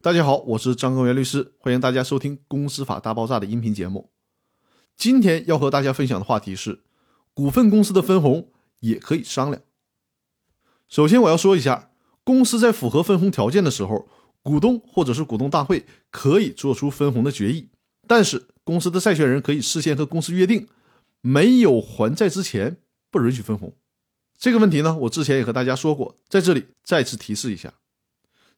大家好，我是张根源律师，欢迎大家收听《公司法大爆炸》的音频节目。今天要和大家分享的话题是：股份公司的分红也可以商量。首先，我要说一下，公司在符合分红条件的时候，股东或者是股东大会可以做出分红的决议，但是公司的债权人可以事先和公司约定，没有还债之前不允许分红。这个问题呢，我之前也和大家说过，在这里再次提示一下。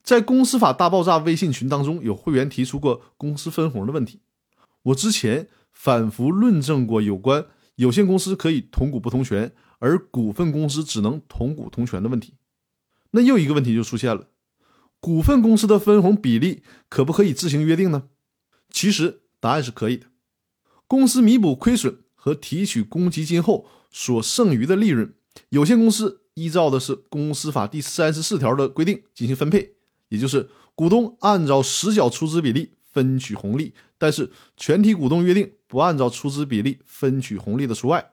在公司法大爆炸微信群当中，有会员提出过公司分红的问题。我之前反复论证过有关有限公司可以同股不同权，而股份公司只能同股同权的问题。那又一个问题就出现了：股份公司的分红比例可不可以自行约定呢？其实答案是可以的。公司弥补亏损和提取公积金后所剩余的利润，有限公司依照的是公司法第三十四条的规定进行分配。也就是股东按照实缴出资比例分取红利，但是全体股东约定不按照出资比例分取红利的除外。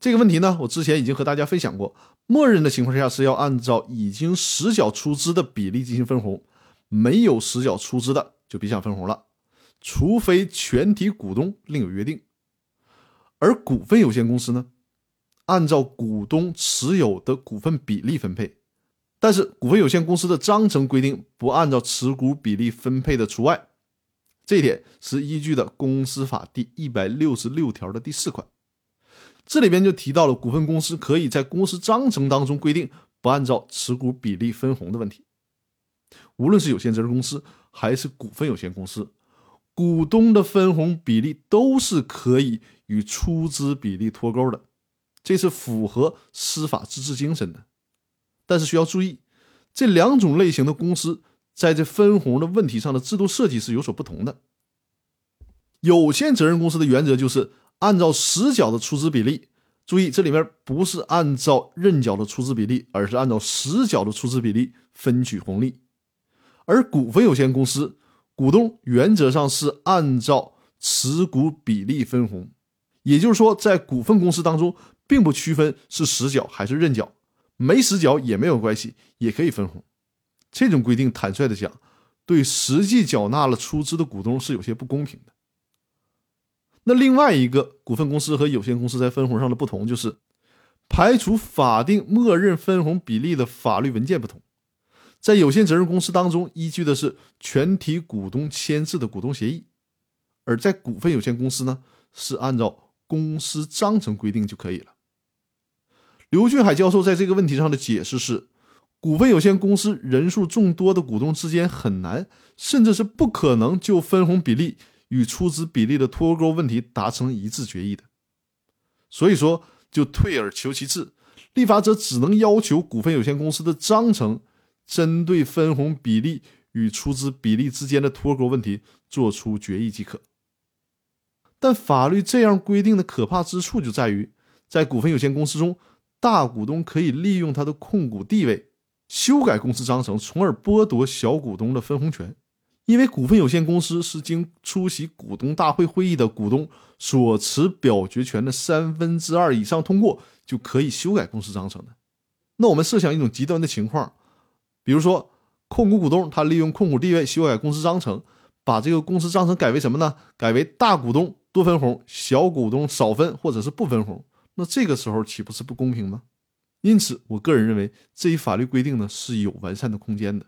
这个问题呢，我之前已经和大家分享过。默认的情况下是要按照已经实缴出资的比例进行分红，没有实缴出资的就别想分红了，除非全体股东另有约定。而股份有限公司呢，按照股东持有的股份比例分配。但是股份有限公司的章程规定不按照持股比例分配的除外，这一点是依据的公司法第一百六十六条的第四款，这里边就提到了股份公司可以在公司章程当中规定不按照持股比例分红的问题。无论是有限责任公司还是股份有限公司，股东的分红比例都是可以与出资比例脱钩的，这是符合司法自治精神的。但是需要注意，这两种类型的公司在这分红的问题上的制度设计是有所不同的。有限责任公司的原则就是按照实缴的出资比例，注意这里面不是按照认缴的出资比例，而是按照实缴的出资比例分取红利。而股份有限公司股东原则上是按照持股比例分红，也就是说，在股份公司当中，并不区分是实缴还是认缴。没实缴也没有关系，也可以分红。这种规定，坦率的讲，对实际缴纳了出资的股东是有些不公平的。那另外一个股份公司和有限公司在分红上的不同，就是排除法定默认分红比例的法律文件不同。在有限责任公司当中，依据的是全体股东签字的股东协议；而在股份有限公司呢，是按照公司章程规定就可以了。刘俊海教授在这个问题上的解释是：股份有限公司人数众多的股东之间很难，甚至是不可能就分红比例与出资比例的脱钩问题达成一致决议的。所以说，就退而求其次，立法者只能要求股份有限公司的章程针对分红比例与出资比例之间的脱钩问题作出决议即可。但法律这样规定的可怕之处就在于，在股份有限公司中。大股东可以利用他的控股地位修改公司章程，从而剥夺小股东的分红权。因为股份有限公司是经出席股东大会会议的股东所持表决权的三分之二以上通过，就可以修改公司章程的。那我们设想一种极端的情况，比如说控股股东他利用控股地位修改公司章程，把这个公司章程改为什么呢？改为大股东多分红，小股东少分，或者是不分红。那这个时候岂不是不公平吗？因此，我个人认为这一法律规定呢是有完善的空间的。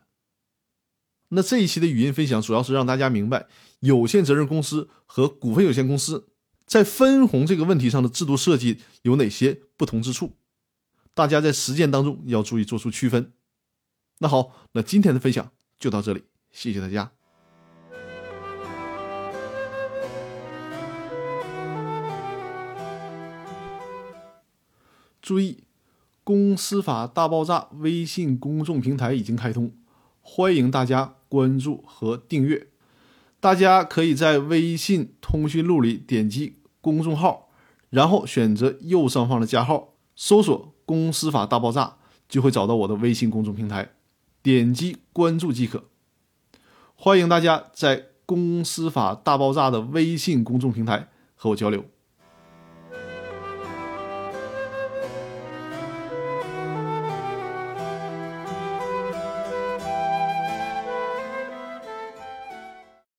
那这一期的语音分享主要是让大家明白有限责任公司和股份有限公司在分红这个问题上的制度设计有哪些不同之处，大家在实践当中要注意做出区分。那好，那今天的分享就到这里，谢谢大家。注意，公司法大爆炸微信公众平台已经开通，欢迎大家关注和订阅。大家可以在微信通讯录里点击公众号，然后选择右上方的加号，搜索“公司法大爆炸”，就会找到我的微信公众平台，点击关注即可。欢迎大家在公司法大爆炸的微信公众平台和我交流。